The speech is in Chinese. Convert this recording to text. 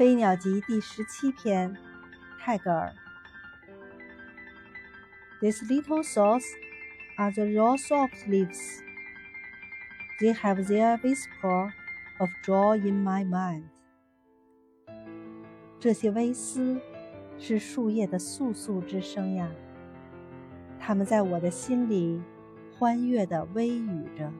飞鸟集第十七篇，泰戈尔。These little thoughts are the raw soft leaves. They have their whisper of joy in my mind. 这些微丝是树叶的簌簌之声呀，它们在我的心里欢悦地微语着。